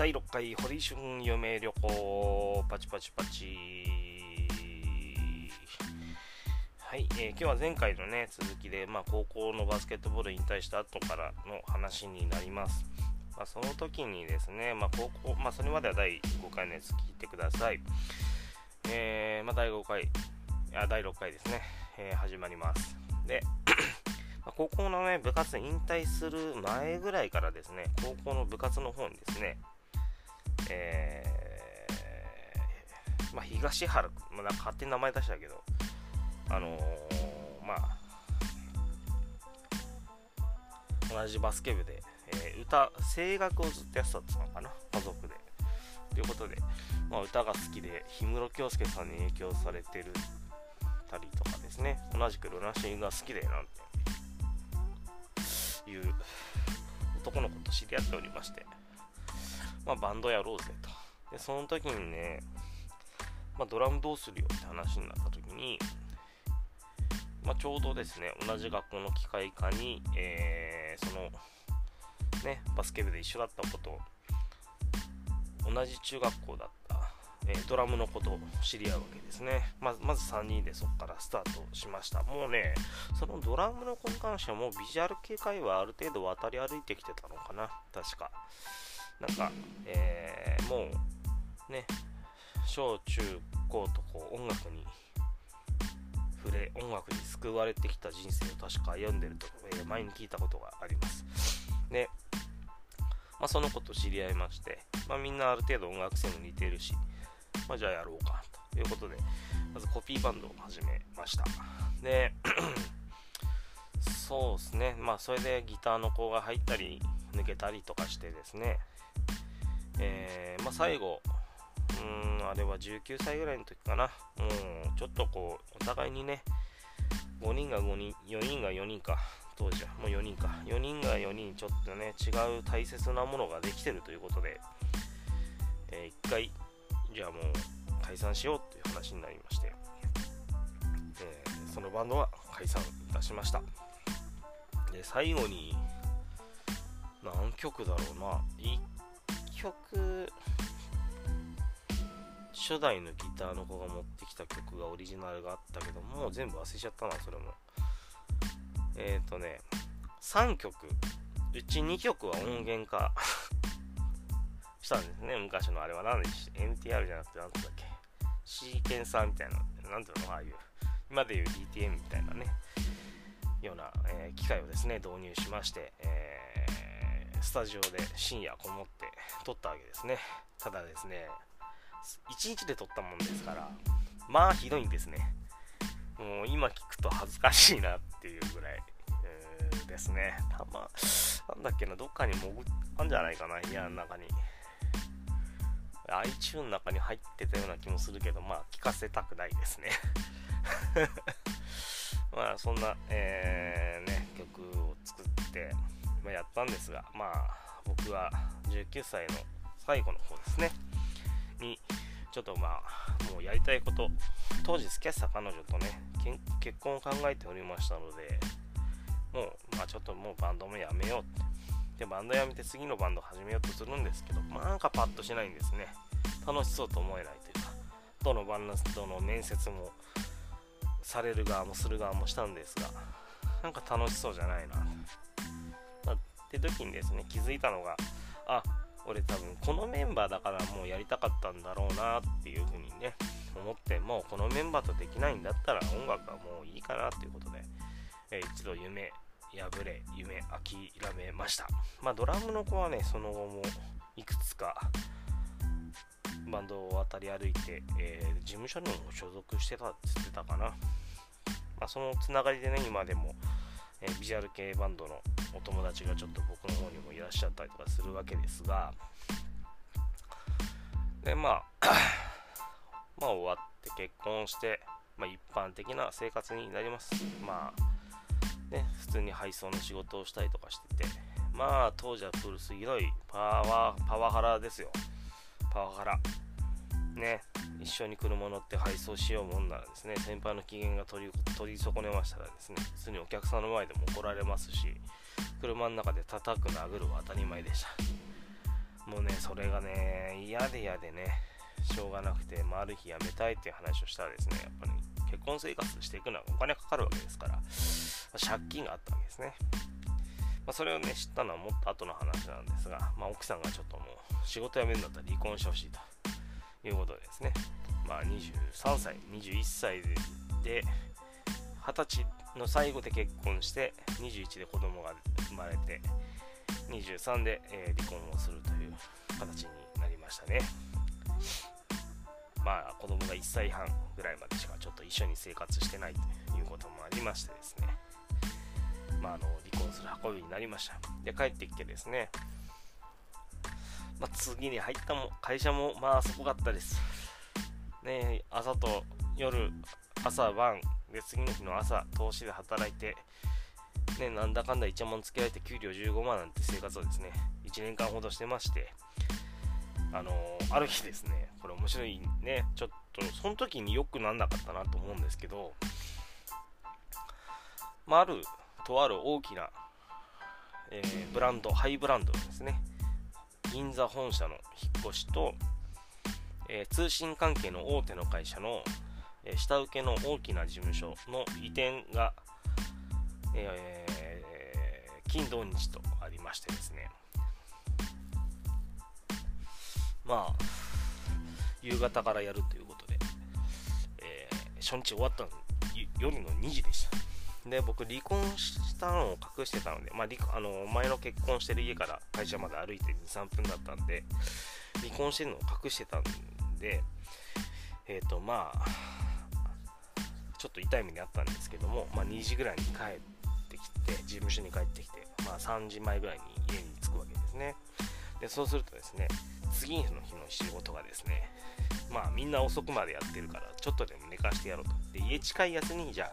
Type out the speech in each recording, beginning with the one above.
第6回堀春嫁旅行。パチパチパチ。はい、えー、今日は前回のね続きで、まあ、高校のバスケットボール引退した後からの話になります、まあ、その時にですね、まあ、高校、まあ、それまでは第5回のやつ聞いてください。えー、まあ、第5回あ第6回ですね、えー、始まります。で高校のね部活引退する前ぐらいからですね高校の部活の方にですねえー、まあ、東原、まあ、なんか勝手に名前出したけど、あのー、まあ、同じバスケ部で、えー、歌、声楽をずっとやってたのかな、家族で。ということで、まあ、歌が好きで、氷室京介さんに影響されてるたりとかですね、同じくルナシーが好きでなんていう男の子と知り合っておりまして、まあ、バンドやろうぜと。で、その時にね、まあ、ドラムどうするよって話になった時に、まあ、ちょうどですね、同じ学校の機械科に、えー、その、ね、バスケ部で一緒だったこと同じ中学校だった、えー、ドラムのことを知り合うわけですね。まずまず3人でそこからスタートしました。もうね、そのドラムの子に関してはもうビジュアル系界はある程度渡り歩いてきてたのかな、確か。なんか、えー、もう、ね、小中高とこう音楽に触れ、音楽に救われてきた人生を確か歩んでると、えー、前に聞いたことがあります。で、まあ、その子と知り合いまして、まあ、みんなある程度音楽性も似てるし、まあ、じゃあやろうかということで、まずコピーバンドを始めました。で、そうですね、まあそれでギターの子が入ったり抜けたりとかしてですね、えー、まあ、最後、うん、あれは19歳ぐらいの時かな、もうちょっとこう、お互いにね、5人が5人、4人が4人か、当時は。もう4人か、4人が4人、ちょっとね、違う大切なものができてるということで、えー、1回、じゃあもう解散しようという話になりまして、えー、そのバンドは解散いたしました。で、最後に、何曲だろうな、曲初代のギターの子が持ってきた曲がオリジナルがあったけどもう全部忘れちゃったなそれも。えっ、ー、とね3曲。うち2曲は音源化 したんですね。昔のあれは。何でし NTR じゃなくて何だっけ。シーケンサーみたいな何ていうのああいう。今でいう DTM みたいなね。ような、えー、機械をですね導入しまして、えスタジオで深夜こもって撮ったわけですね。ただですね1日で撮ったもんですからまあひどいんですね。もう今聞くと恥ずかしいなっていうぐらい、えー、ですね。たまなんだっけなどっかに潜ったんじゃないかな部屋の中に。iTune の中に入ってたような気もするけどまあ聞かせたくないですね。まあそんな、えー、ね曲を作ってま、やったんですが、まあ、僕は19歳の最後の方ですね、に、ちょっとまあ、もうやりたいこと、当時付き合った彼女とね、結婚を考えておりましたので、もう、まあちょっともうバンドもやめようって。で、バンドやめて次のバンド始めようとするんですけど、まあなんかパッとしないんですね。楽しそうと思えないというか、どのバンドの面接もされる側もする側もしたんですが、なんか楽しそうじゃないな。って時にですね気づいたのがあ俺多分このメンバーだからもうやりたかったんだろうなっていうふうにね思ってもうこのメンバーとできないんだったら音楽はもういいかなっていうことで、えー、一度夢破れ夢諦めました。まあドラムの子はねその後もいくつかバンドを渡り歩いて、えー、事務所にも所属してたって言ってたかな、まあ、そのつながりでね今でもえ、ビジュアル系バンドのお友達がちょっと僕の方にもいらっしゃったりとかするわけですがでまあ まあ終わって結婚して、まあ、一般的な生活になります。まあね普通に配送の仕事をしたりとかしててまあ当時はプールスひどいパワーパワハラですよ。パワハラ。ね一緒に車乗って配送しようもんならですね先輩の機嫌が取り取り損ねましたらですね普通にお客さんの前でも怒られますし車の中で叩く殴るは当たり前でした。もうねそれがね嫌で嫌でねしょうがなくて、まあ、ある日辞めたいっていう話をしたらですねやっぱり結婚生活していくのはお金かかるわけですから、まあ、借金があったわけですね、まあ、それをね知ったのはもっと後の話なんですが、まあ、奥さんがちょっともう仕事辞めるんだったら離婚してほしいと。いうことですね、まあ、23歳21歳で20歳の最後で結婚して21で子供が生まれて23で、え、離婚をするという形になりましたね。まあ子供が1歳半ぐらいまでしかちょっと一緒に生活してないということもありましてですね。まあ、あの離婚する運びになりました。で帰ってきてですね、まあ、次に入ったも会社もまあすごかったです。ね朝と夜朝晩で次の日の朝投資で働いてねなんだかんだ1万つけられて給料15万なんて生活をですね1年間ほどしてましてあのー、ある日ですねこれ面白いねちょっとその時によくなんなかったなと思うんですけどまあ、あるとある大きな、えー、ブランドハイブランドですね。銀座本社の引っ越しと、えー、通信関係の大手の会社の、えー、下請けの大きな事務所の移転が、えー、金土日とありましてですね。まあ夕方からやるということで、え初日終わったの夜の2時でした。で、僕、離婚したのを隠してたので、まあ、あの前の結婚してる家から会社まで歩いて2、3分だったんで、離婚してるのを隠してたんで、えっ、ー、と、まあ、ちょっと痛い目にあったんですけども、まあ、2時ぐらいに帰ってきて、事務所に帰ってきて、まあ、3時前ぐらいに家に着くわけですね。で、そうするとですね、次の日の仕事がですね、まあみんな遅くまでやってるから、ちょっとでも寝かしてやろうと。で、家近いやつに、じゃあ、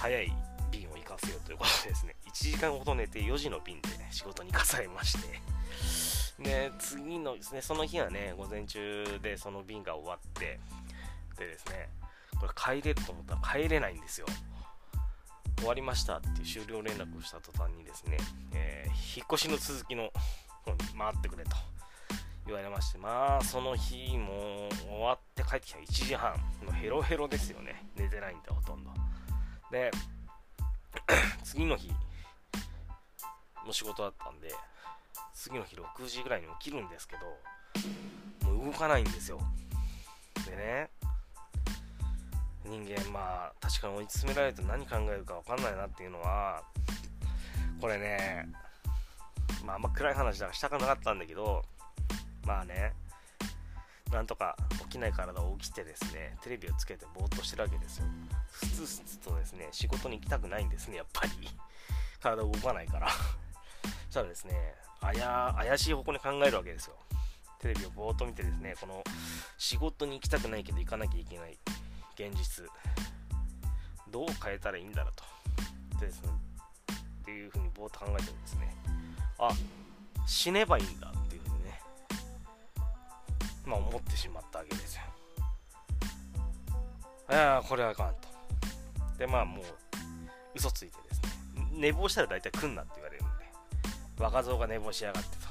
早い便を行かせよということでですね、1時間ほど寝て4時の便で、仕事に行かされまして、で、次のですね、その日はね、午前中でその便が終わって、でですね、これ帰れると思ったら帰れないんですよ。終わりましたっていう終了連絡をした途端にですね、えー、引っ越しの続きの方に回ってくれと言われまして、まあ、その日も終わって帰ってきた1時半、のヘロヘロですよね。寝てないんで、ほとんど。で、次の日の仕事だったんで、次の日6時ぐらいに起きるんですけど、もう動かないんですよ。でね、人間、まあ、確かに追い詰められると何考えるか分かんないなっていうのは、これね、まあ、あんま暗い話だからしたくなかったんだけど、まあね、なんとか起きない体を起きてですね、テレビをつけてぼーっとしてるわけですよ。ふつふつとですね、仕事に行きたくないんですね、やっぱり。体動かないから。そしたらですね、あや、怪しい方向に考えるわけですよ。テレビをぼーっと見てですね、この仕事に行きたくないけど行かなきゃいけない現実、どう変えたらいいんだろうと。でですね、っていうふうにぼーっと考えてるんですね。あ、死ねばいいんだまあ、思ってしまったわけですよ。いやこれはあかんと。で、まあもう、嘘ついてですね、寝坊したら大体来んなって言われるんで、若造が寝坊しやがってと。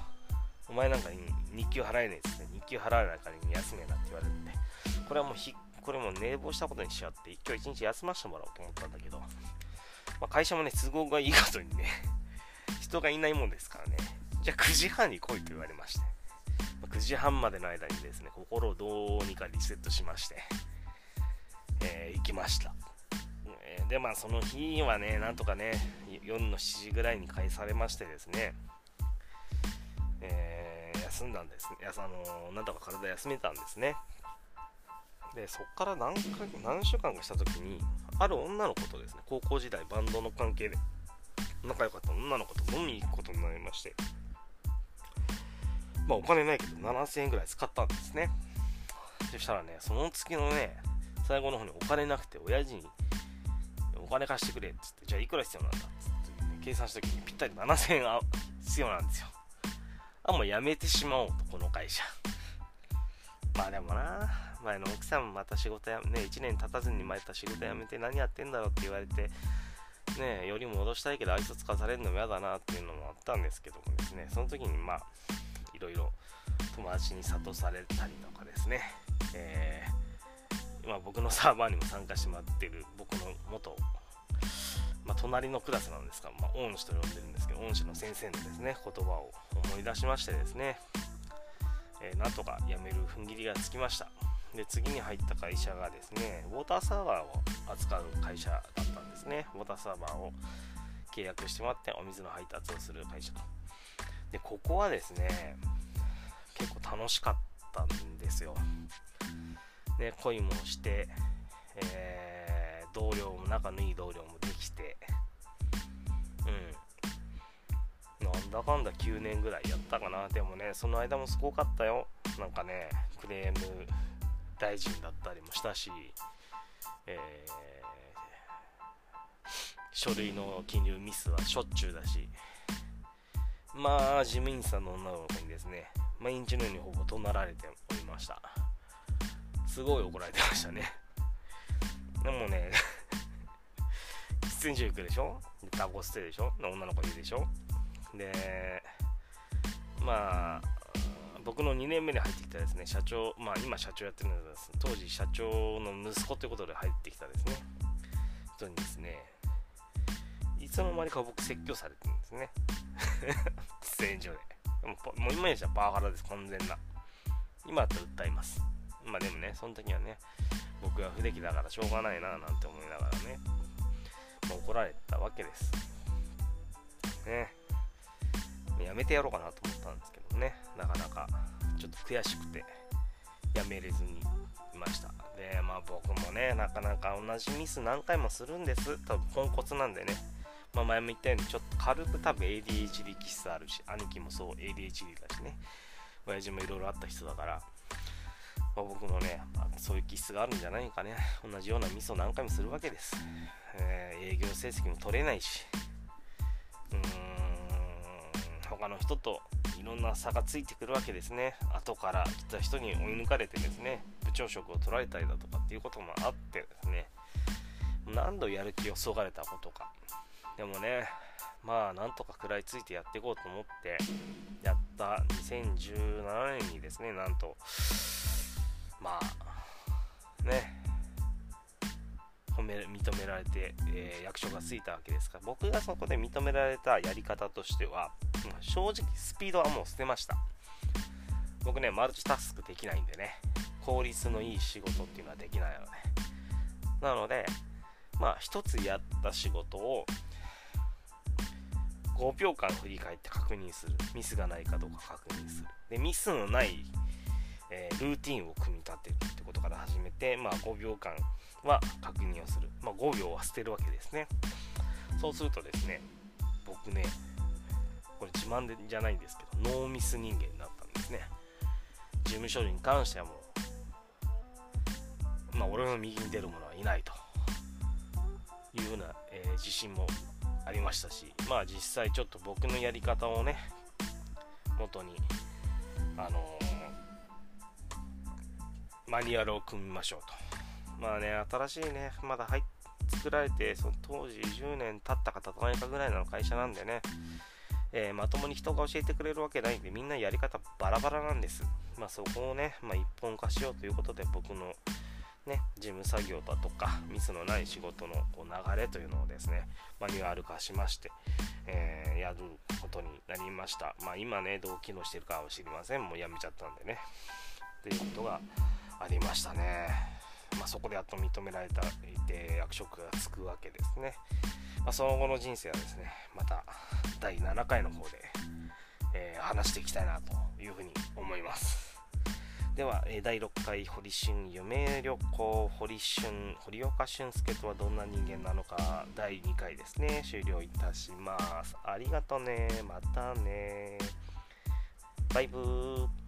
お前なんかに日給払えねえっつって、日給払わないから休めなって言われるんで、これはもうひ、これも寝坊したことにしようって、今日一日休ませてもらおうと思ったんだけど、まあ、会社もね、都合がいいことにね、人がいないもんですからね、じゃあ9時半に来いと言われまして、9時半までの間にですね、心をどうにかリセットしまして、えー、行きました。えで、まあその日はね、なんとかね、夜の7時ぐらいに返されましてですね、えー、休んだんですね。あのなんとか体休めたんですね。で、そっから何か何週間かした時に、ある女の子とですね、高校時代バンドの関係で仲良かった女の子と飲みに行くことになりまして、まあお金ないけど7000円ぐらい使ったんですね。そしたらね、その月のね、最後の方にお金なくて、親父にお金貸してくれっつって、じゃあいくら必要なんだっつって、ね、計算した時にぴったり7000円必要なんですよ。あ、もうやめてしまおうと、この会社。まあでもな、前の奥さんもまた仕事や、ね、1年経たずにまた仕事辞めて何やってんだろうって言われて、ね、より戻したいけど愛想つかされるのも嫌だなっていうのもあったんですけどもですね、その時にまあ、いろいろ友達に諭されたりとかですね、えー、ま僕のサーバーにも参加してもらってる僕の元、まあ、隣のクラスなんですが、まあ、恩師と呼んでるんですけど恩師の先生のですね言葉を思い出しましてですね、えー、なんとか辞める踏ん切りがつきました。で次に入った会社がですねウォーターサーバーを扱う会社だったんですね。ウォーターサーバーを契約してもらってお水の配達をする会社と。でここはですね結構楽しかったんですよ。で恋もして、えー、同僚も仲のいい同僚もできてうん。なんだかんだ9年ぐらいやったかな。でもねその間もすごかったよ。なんかねクレーム大臣だったりもしたし、えー、書類の記入ミスはしょっちゅうだし。まあ事務員さんの女の子にですね毎日のようにほぼ怒鳴られておりました。すごい怒られてましたね。でもね 喫煙所行くでしょ？でタコ捨てでしょ？女の子いるでしょ？でまあ僕の2年目に入ってきたですね社長まあ今社長やってるんです。当時社長の息子ということで入ってきたですね。人にですねいつの間にか僕説教されてるんですね。喫煙所で。もう今にしたらパワハラです完全な。今だったら訴えます。まあでもねその時はね僕が不出来だからしょうがないななんて思いながらねもう怒られたわけです。ね。やめてやろうかなと思ったんですけどね。なかなかちょっと悔しくてやめれずにいました。でまあ僕もねなかなか同じミス何回もするんです。多分ポンコツなんでね。まあ、前も言ったようにちょっと軽く多分 ADHD 気質あるし兄貴もそう ADHD だしね。親父もいろいろあった人だから、まあ、僕もね、まあ、そういう気質があるんじゃないかね。同じようなミスを何回もするわけです、えー、営業成績も取れないし。うーん他の人といろんな差がついてくるわけですね。後から来た人に追い抜かれてですね部長職を取られたりだとかっていうこともあってですね。何度やる気をそがれたことか。でもねまあなんとか食らいついてやっていこうと思ってやった2017年にですねなんとまあね褒め認められて、えー、役所がついたわけですから僕がそこで認められたやり方としては正直スピードはもう捨てました。僕ねマルチタスクできないんでね効率のいい仕事っていうのはできないのでなのでまあ一つやった仕事を5秒間振り返って確認する。ミスがないかどうか確認する。でミスのない、えー、ルーティンを組み立てるってことから始めて、まあ、5秒間は確認をする、まあ、5秒は捨てるわけですね。そうするとですね僕ねこれ自慢でじゃないんですけどノーミス人間になったんですね。事務処理に関してはもうまあ俺の右に出る者はいないと。いうような、えー、自信もありましたしまあ実際ちょっと僕のやり方をね元にあのー、マニュアルを組みましょうと。まあね新しいねまだ入作られてその当時10年経ったか経たないかぐらいの会社なんでねえー、まともに人が教えてくれるわけないんでみんなやり方バラバラなんです。まあそこをね、まあ、一本化しようということで僕のね、事務作業だとかミスのない仕事のこう流れというのをですねマニュアル化しまして、えー、やることになりました、まあ、今ねどう機能してるかは知りません。もうやめちゃったんでね。っていうことがありましたね、まあ、そこでやっと認められたいて役職がつくわけですね、まあ、その後の人生はですねまた第7回の方で、えー、話していきたいなというふうに思います。では、え第6回堀春夢旅行。堀春堀岡俊介とはどんな人間なのか第2回ですね。終了いたします。ありがとね。またね。バイブー。